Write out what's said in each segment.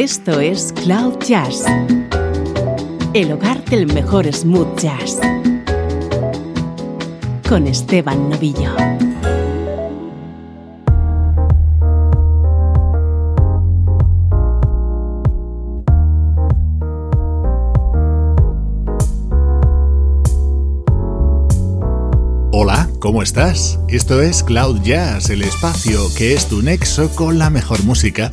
Esto es Cloud Jazz, el hogar del mejor smooth jazz, con Esteban Novillo. Hola, ¿cómo estás? Esto es Cloud Jazz, el espacio que es tu nexo con la mejor música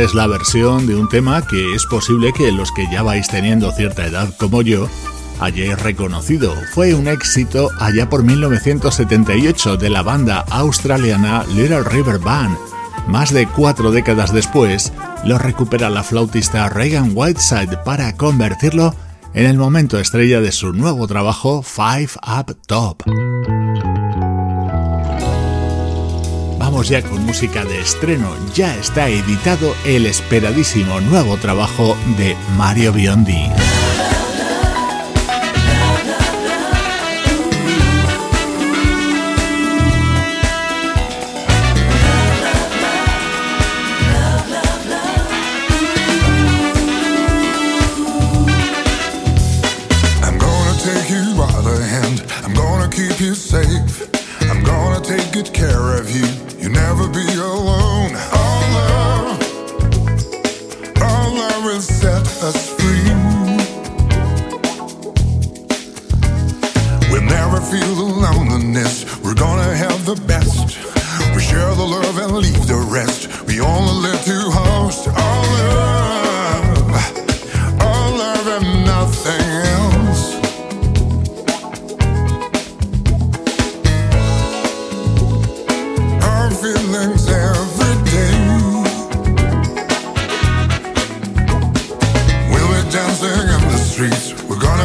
Es la versión de un tema que es posible que los que ya vais teniendo cierta edad como yo hayáis reconocido. Fue un éxito allá por 1978 de la banda australiana Little River Band. Más de cuatro décadas después, lo recupera la flautista Reagan Whiteside para convertirlo en el momento estrella de su nuevo trabajo Five Up Top. Ya con música de estreno. Ya está editado el esperadísimo nuevo trabajo de Mario Biondi.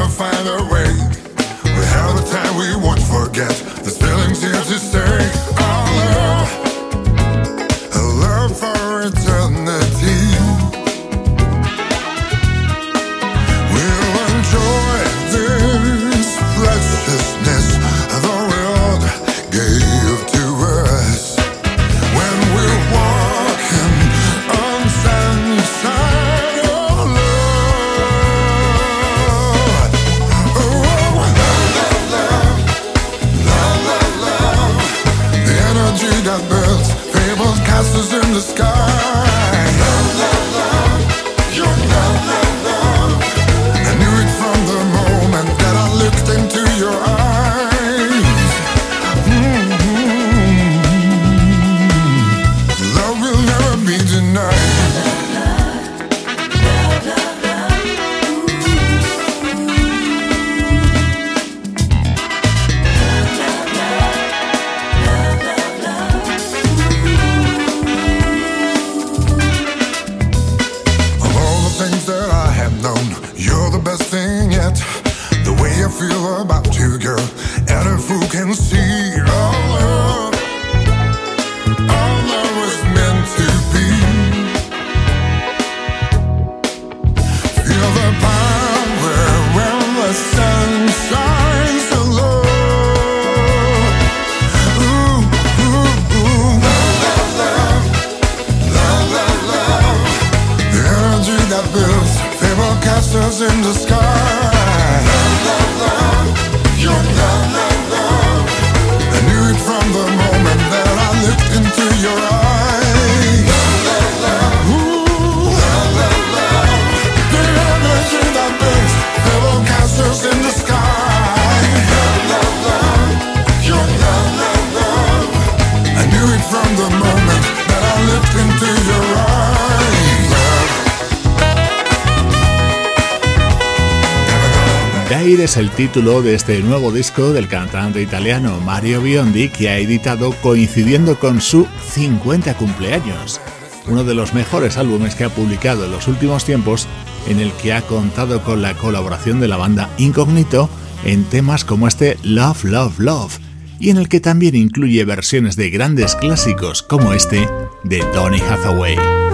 find a way. We have a time we won't forget. the feeling's here to stay. Es el título de este nuevo disco del cantante italiano Mario Biondi que ha editado coincidiendo con su 50 cumpleaños. Uno de los mejores álbumes que ha publicado en los últimos tiempos en el que ha contado con la colaboración de la banda Incognito en temas como este Love, Love, Love y en el que también incluye versiones de grandes clásicos como este de Donny Hathaway.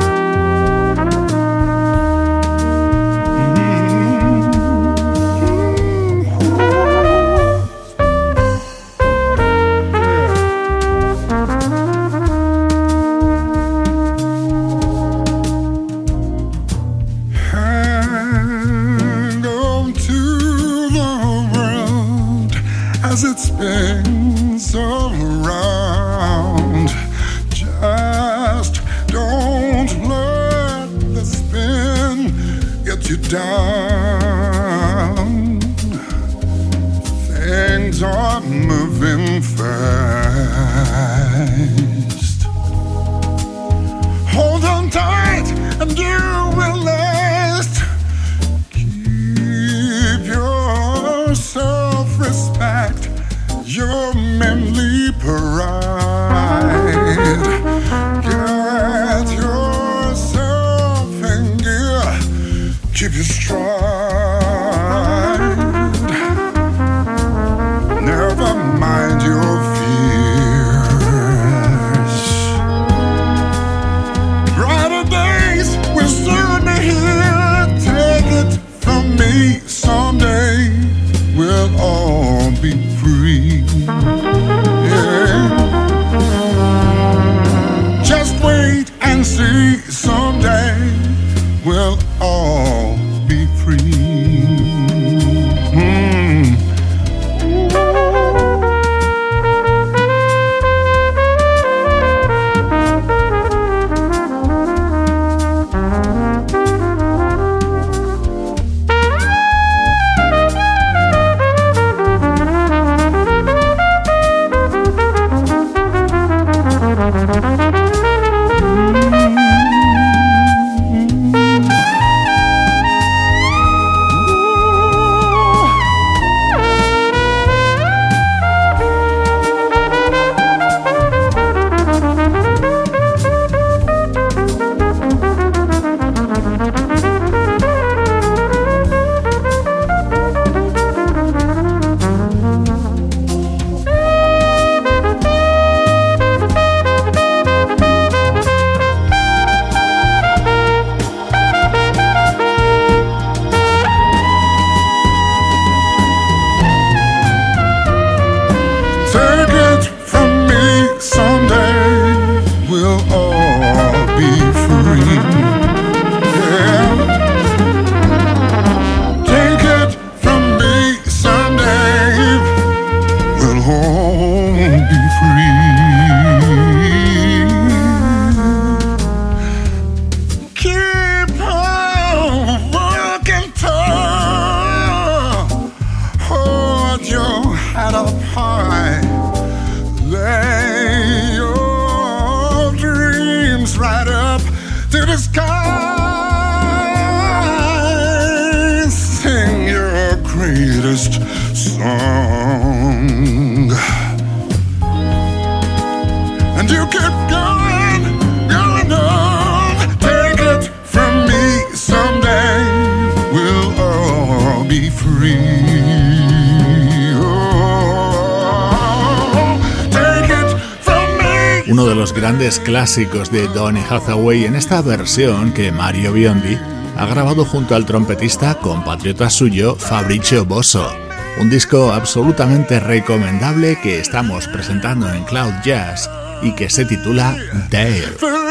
Clásicos de Donny Hathaway en esta versión que Mario Biondi ha grabado junto al trompetista compatriota suyo Fabrizio Bosso. Un disco absolutamente recomendable que estamos presentando en Cloud Jazz y que se titula Dare.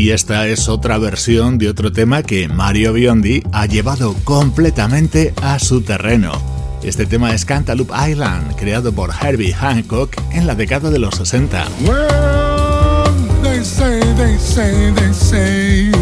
Y esta es otra versión de otro tema que Mario Biondi ha llevado completamente a su terreno. Este tema es Cantaloupe Island, creado por Herbie Hancock en la década de los 60. an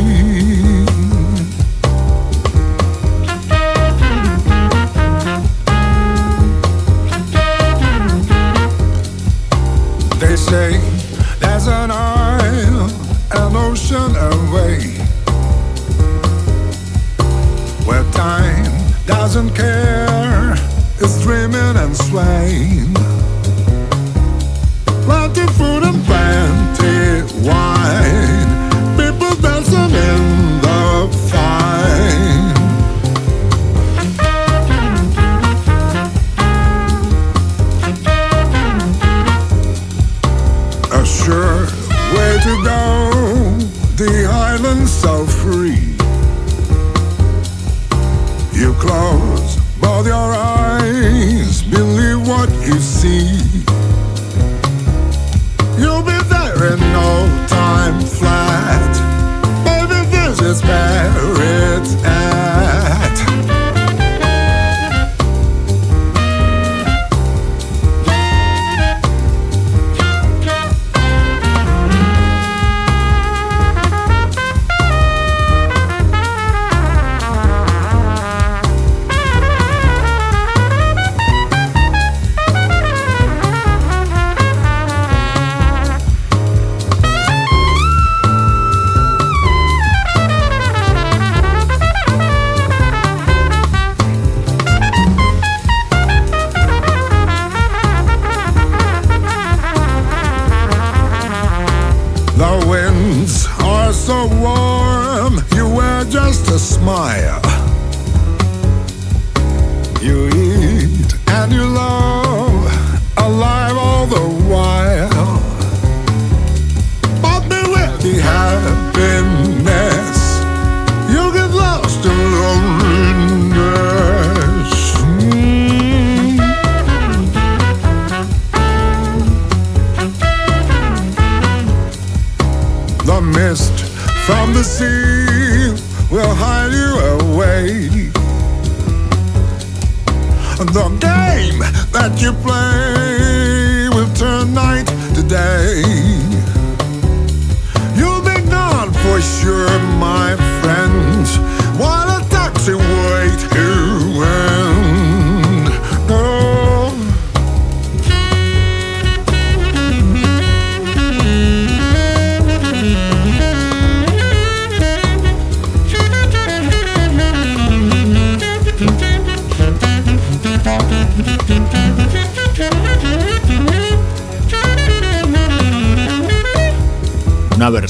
You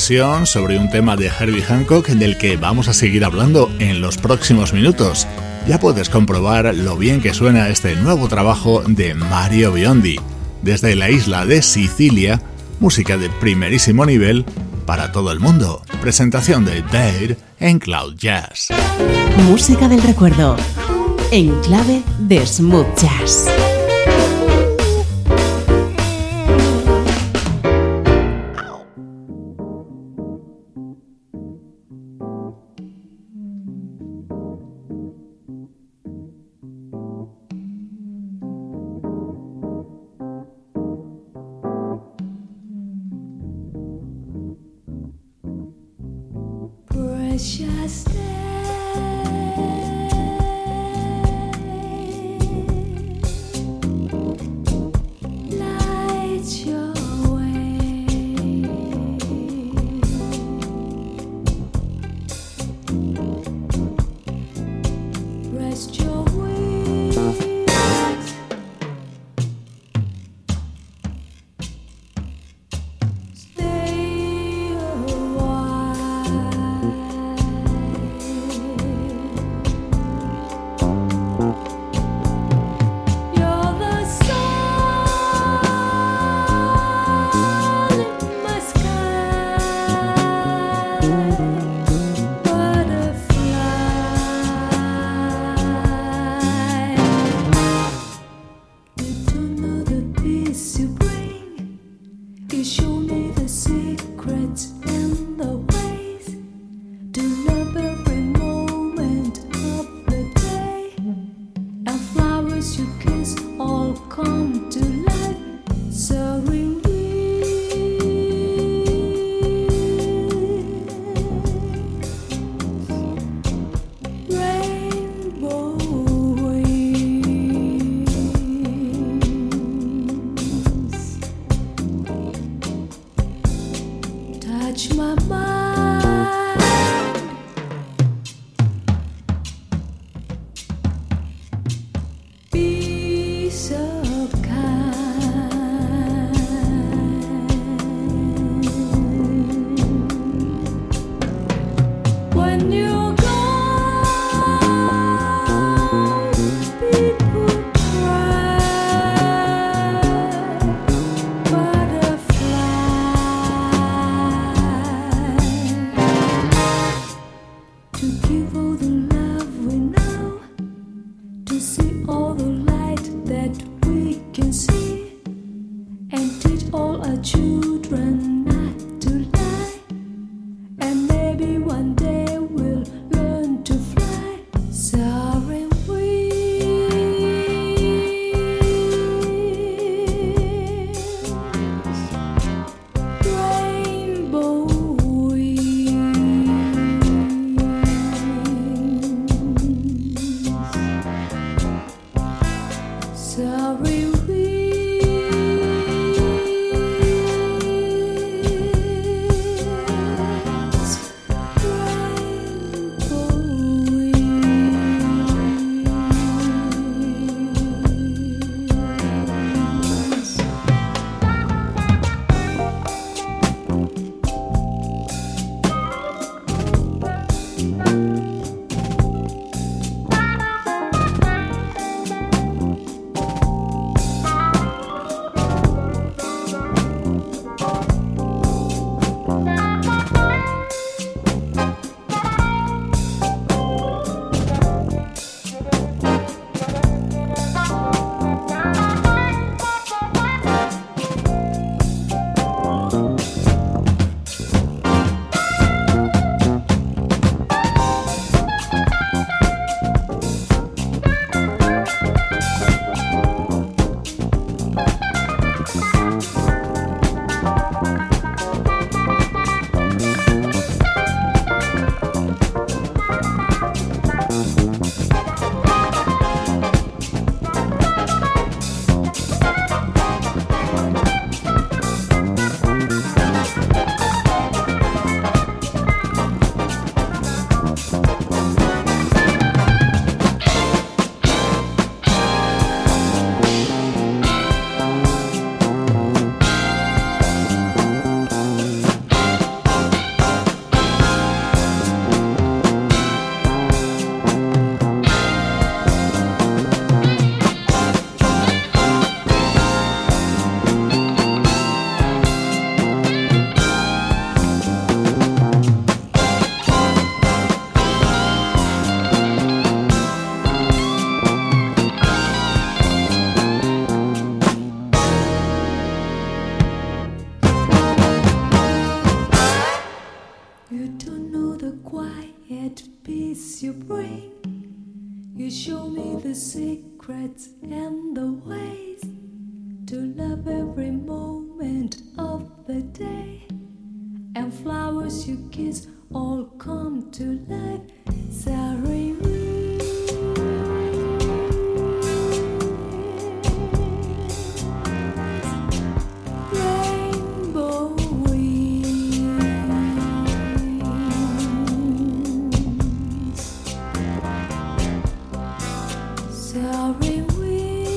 sobre un tema de Herbie Hancock del que vamos a seguir hablando en los próximos minutos. Ya puedes comprobar lo bien que suena este nuevo trabajo de Mario Biondi, desde la isla de Sicilia, música de primerísimo nivel para todo el mundo. Presentación de Dare en Cloud Jazz. Música del recuerdo, en clave de smooth jazz. Just I.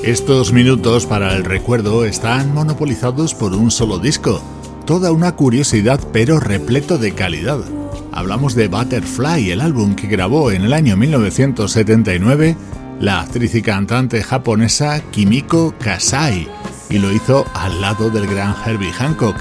Estos minutos para el recuerdo están monopolizados por un solo disco, toda una curiosidad pero repleto de calidad. Hablamos de Butterfly, el álbum que grabó en el año 1979 la actriz y cantante japonesa Kimiko Kasai, y lo hizo al lado del gran Herbie Hancock,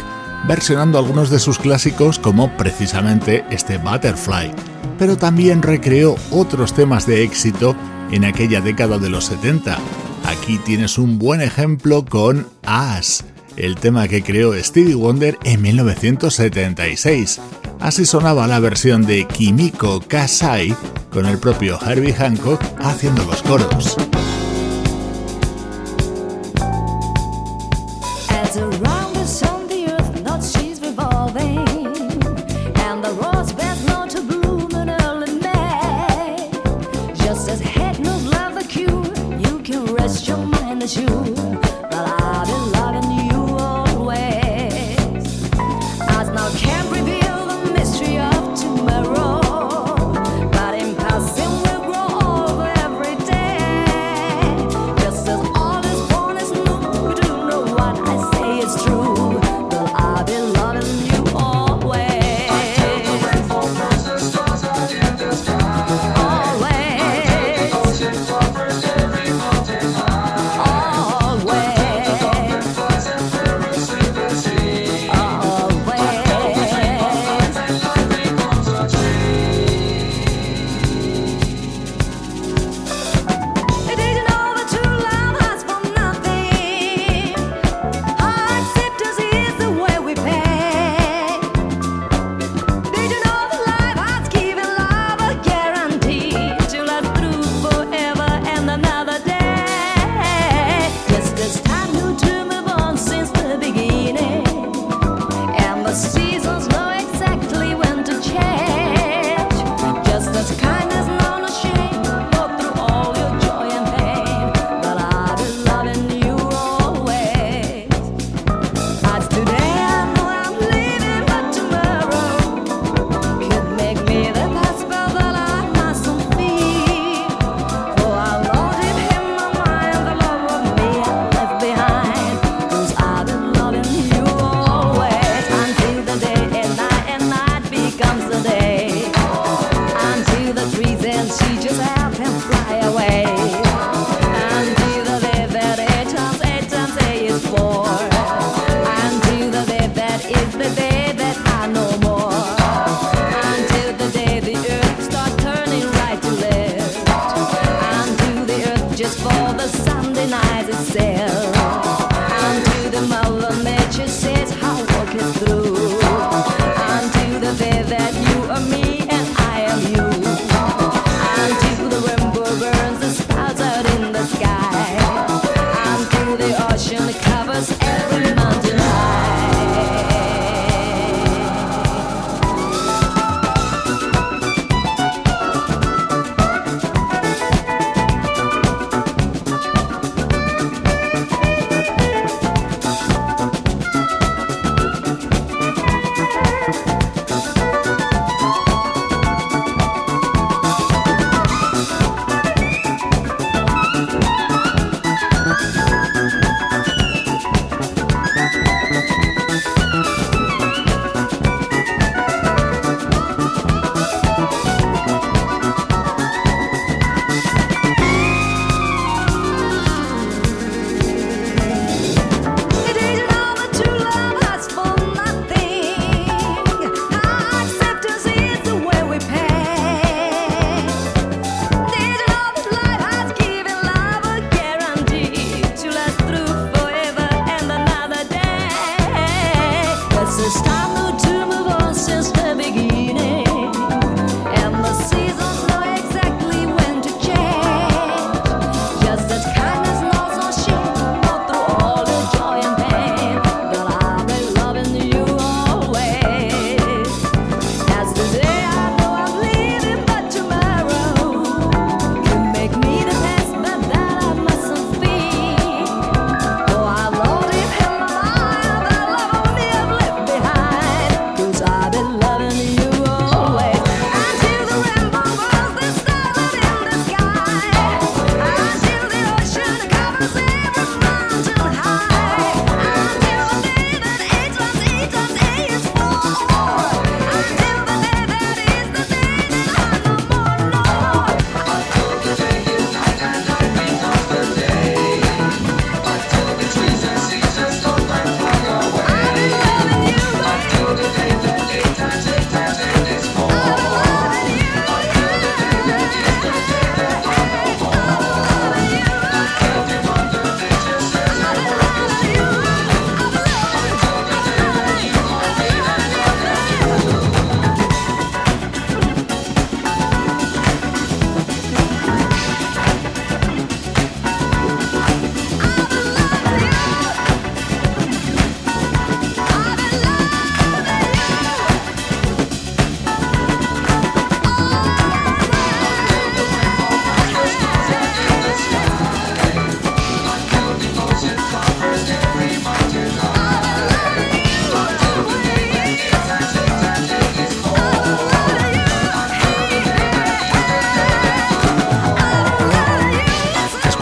versionando algunos de sus clásicos como precisamente este Butterfly, pero también recreó otros temas de éxito en aquella década de los 70 Aquí tienes un buen ejemplo con As, el tema que creó Stevie Wonder en 1976. Así sonaba la versión de Kimiko Kasai con el propio Herbie Hancock haciendo los coros.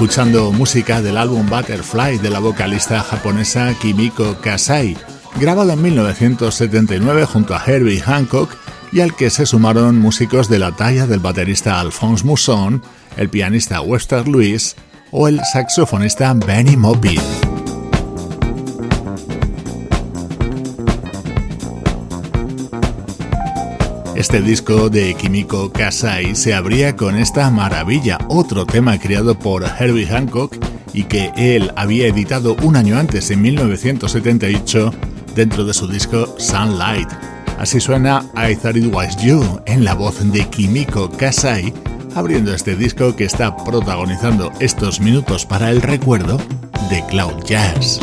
Escuchando música del álbum Butterfly de la vocalista japonesa Kimiko Kasai, grabado en 1979 junto a Herbie Hancock y al que se sumaron músicos de la talla del baterista Alphonse Mousson, el pianista Webster Lewis o el saxofonista Benny Mopin. Este disco de Kimiko Kasai se abría con esta maravilla, otro tema creado por Herbie Hancock y que él había editado un año antes, en 1978, dentro de su disco Sunlight. Así suena I Thought It Was You en la voz de Kimiko Kasai, abriendo este disco que está protagonizando estos minutos para el recuerdo de Cloud Jazz.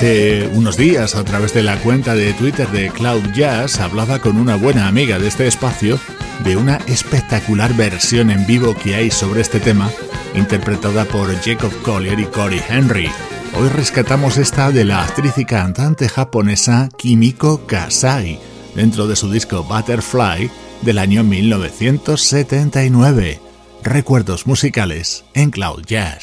Hace unos días, a través de la cuenta de Twitter de Cloud Jazz, hablaba con una buena amiga de este espacio de una espectacular versión en vivo que hay sobre este tema, interpretada por Jacob Collier y Corey Henry. Hoy rescatamos esta de la actriz y cantante japonesa Kimiko Kasai, dentro de su disco Butterfly del año 1979. Recuerdos musicales en Cloud Jazz.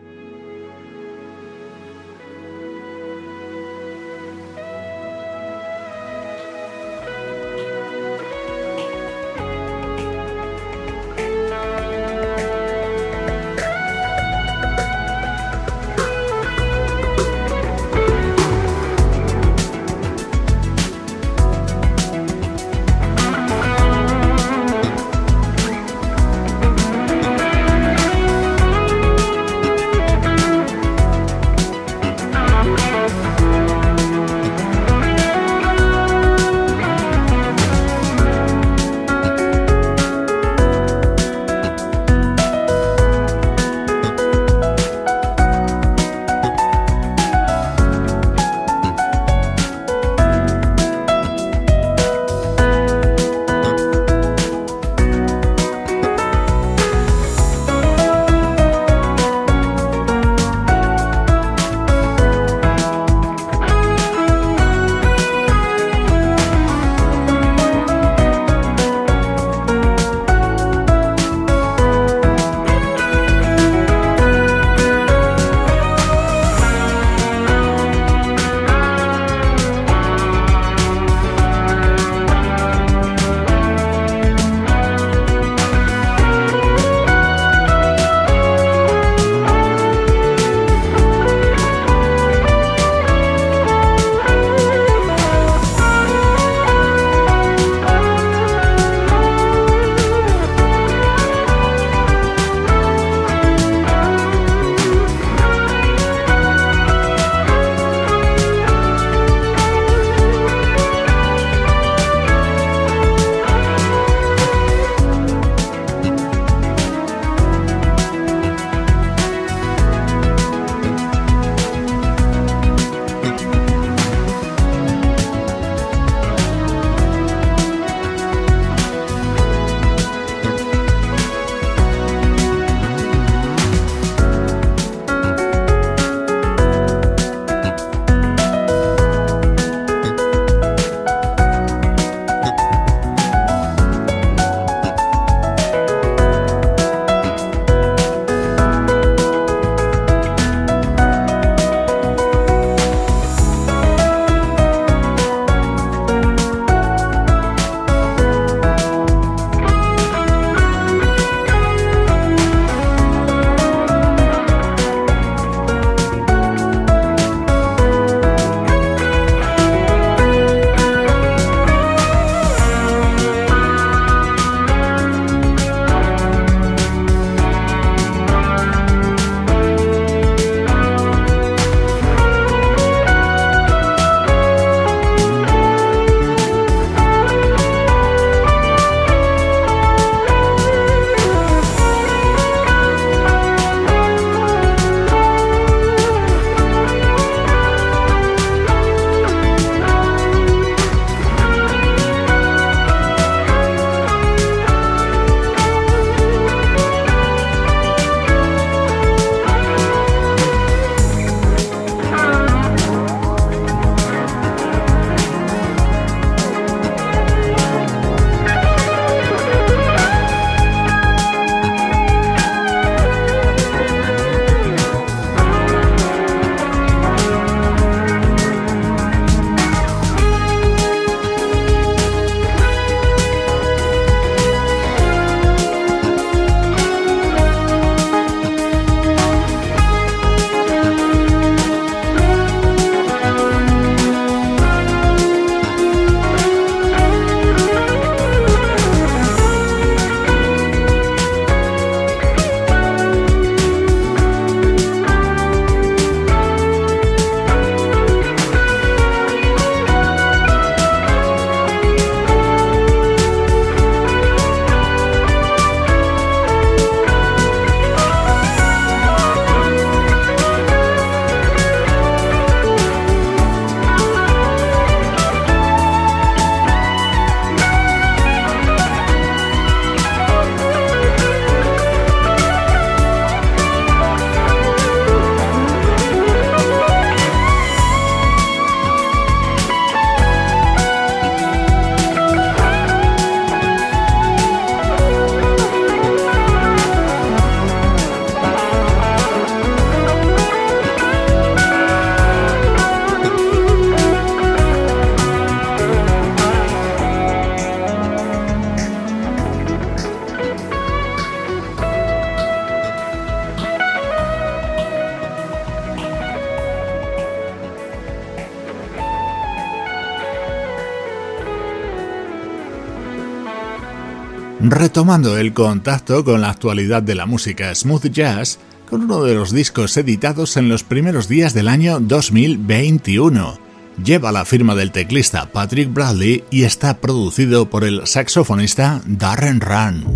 Retomando el contacto con la actualidad de la música smooth jazz con uno de los discos editados en los primeros días del año 2021. Lleva la firma del teclista Patrick Bradley y está producido por el saxofonista Darren Run.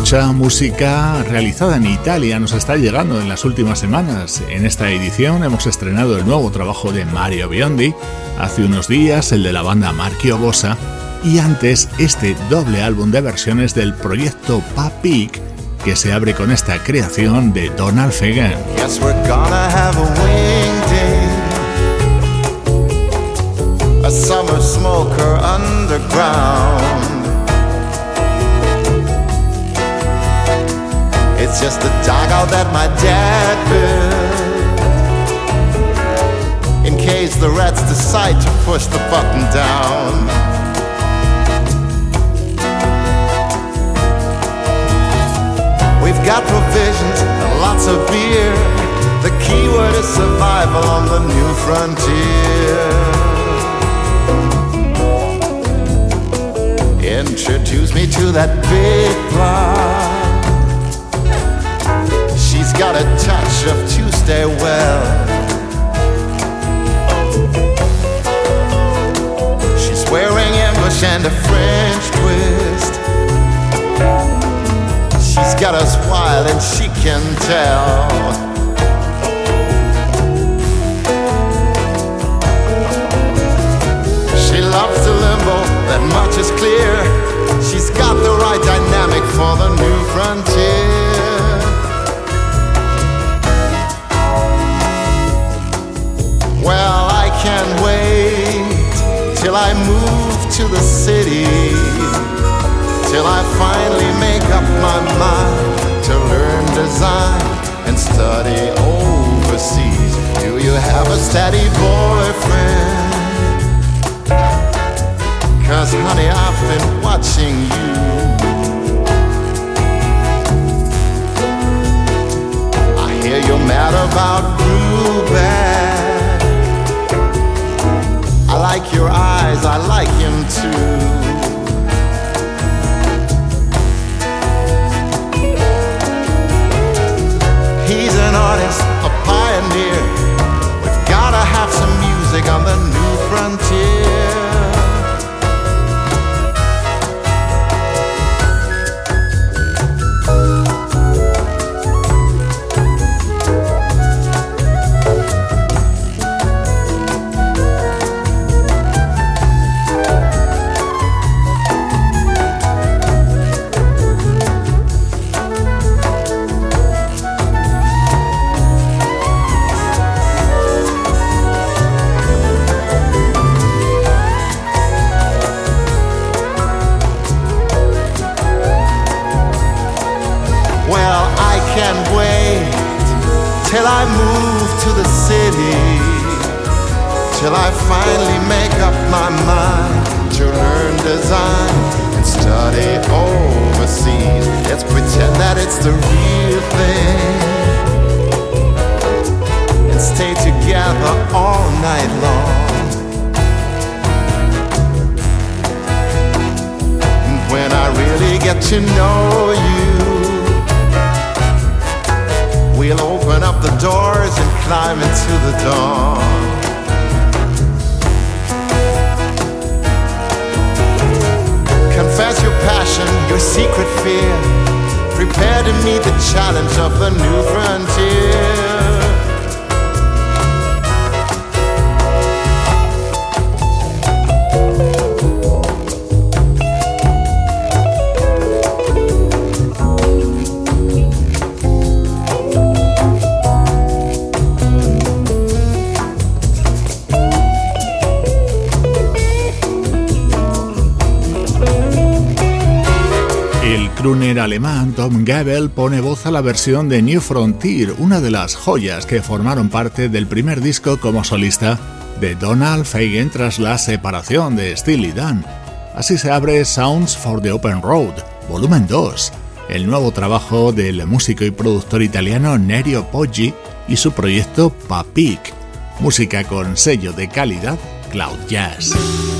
Mucha música realizada en Italia nos está llegando en las últimas semanas. En esta edición hemos estrenado el nuevo trabajo de Mario Biondi, hace unos días el de la banda Marchio Bossa y antes este doble álbum de versiones del proyecto Papik que se abre con esta creación de Donald Fagan. It's just a dugout that my dad built. In case the rats decide to push the button down. We've got provisions and lots of beer. The key word is survival on the new frontier. Introduce me to that big bar got a touch of Tuesday well. She's wearing English and a French twist. She's got us wild and she can tell. She loves the limbo, that much is clear. She's got the right dynamic for the new frontier. Well, I can't wait till I move to the city, till I finally make up my mind to learn design and study overseas. Do you have a steady boyfriend? Cause, honey, I've been watching you. I hear you're mad about Ruben. I like your eyes, I like him too. He's an artist, a pioneer. We've gotta have some music on the new frontier. City, till I finally make up my mind to learn design and study overseas. Let's pretend that it's the real thing and stay together all night long. And when I really get to know you We'll open up the doors and climb into the dawn. Confess your passion, your secret fear. Prepare to meet the challenge of the new frontier. alemán Tom Gabel pone voz a la versión de New Frontier, una de las joyas que formaron parte del primer disco como solista de Donald Fagen tras la separación de Steely Dan. Así se abre Sounds for the Open Road, volumen 2, el nuevo trabajo del músico y productor italiano Nerio Poggi y su proyecto Papik, música con sello de calidad Cloud Jazz.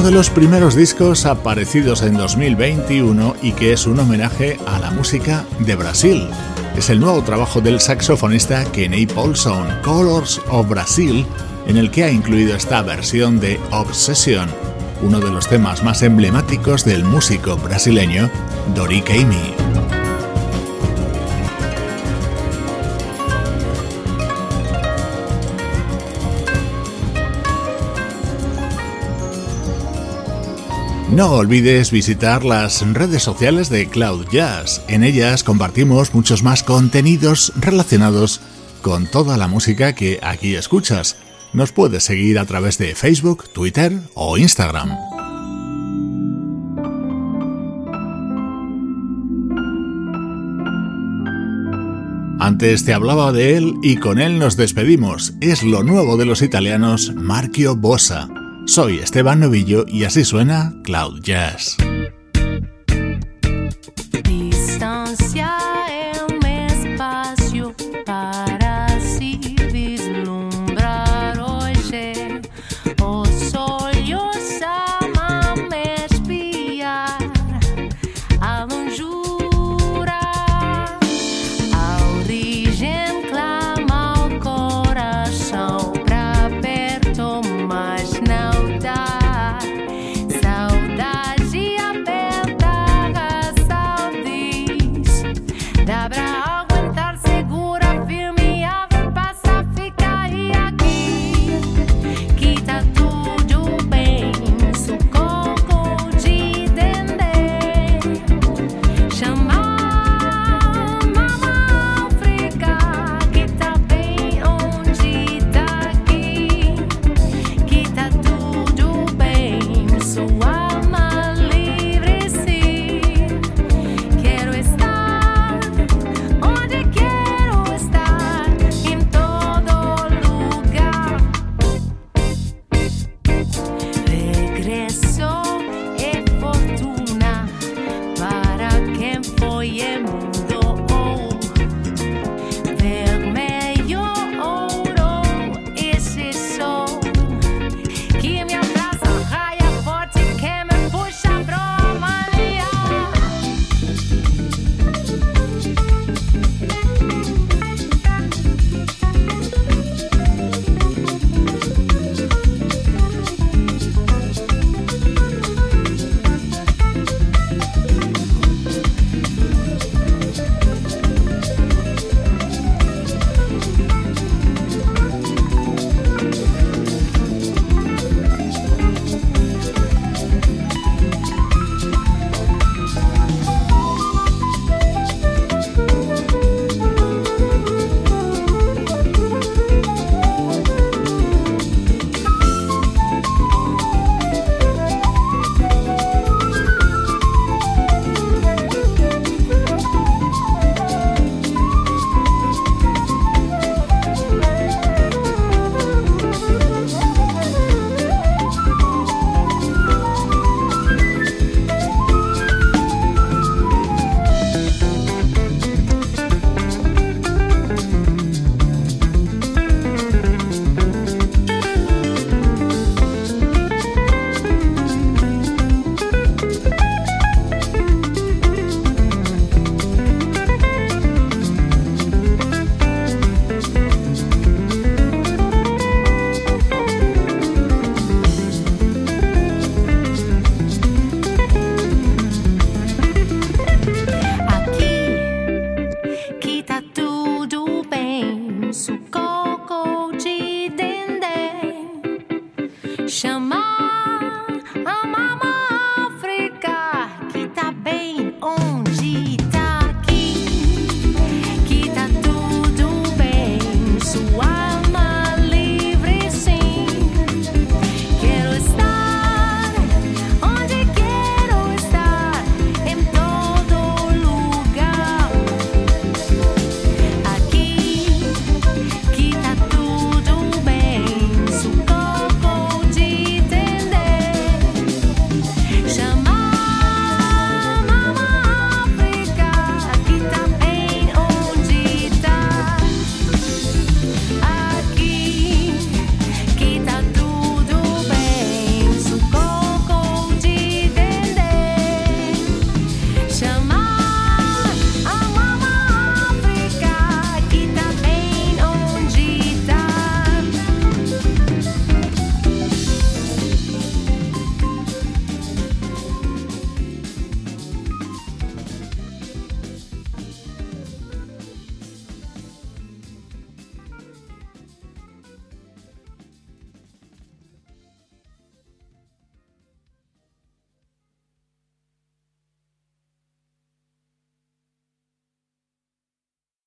Uno de los primeros discos aparecidos en 2021 y que es un homenaje a la música de Brasil. Es el nuevo trabajo del saxofonista Kenny Paulson, Colors of Brasil, en el que ha incluido esta versión de Obsession, uno de los temas más emblemáticos del músico brasileño Dori. No olvides visitar las redes sociales de Cloud Jazz. En ellas compartimos muchos más contenidos relacionados con toda la música que aquí escuchas. Nos puedes seguir a través de Facebook, Twitter o Instagram. Antes te hablaba de él y con él nos despedimos. Es lo nuevo de los italianos Marchio Bossa. Soy Esteban Novillo y así suena Cloud Jazz.